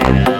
Yeah.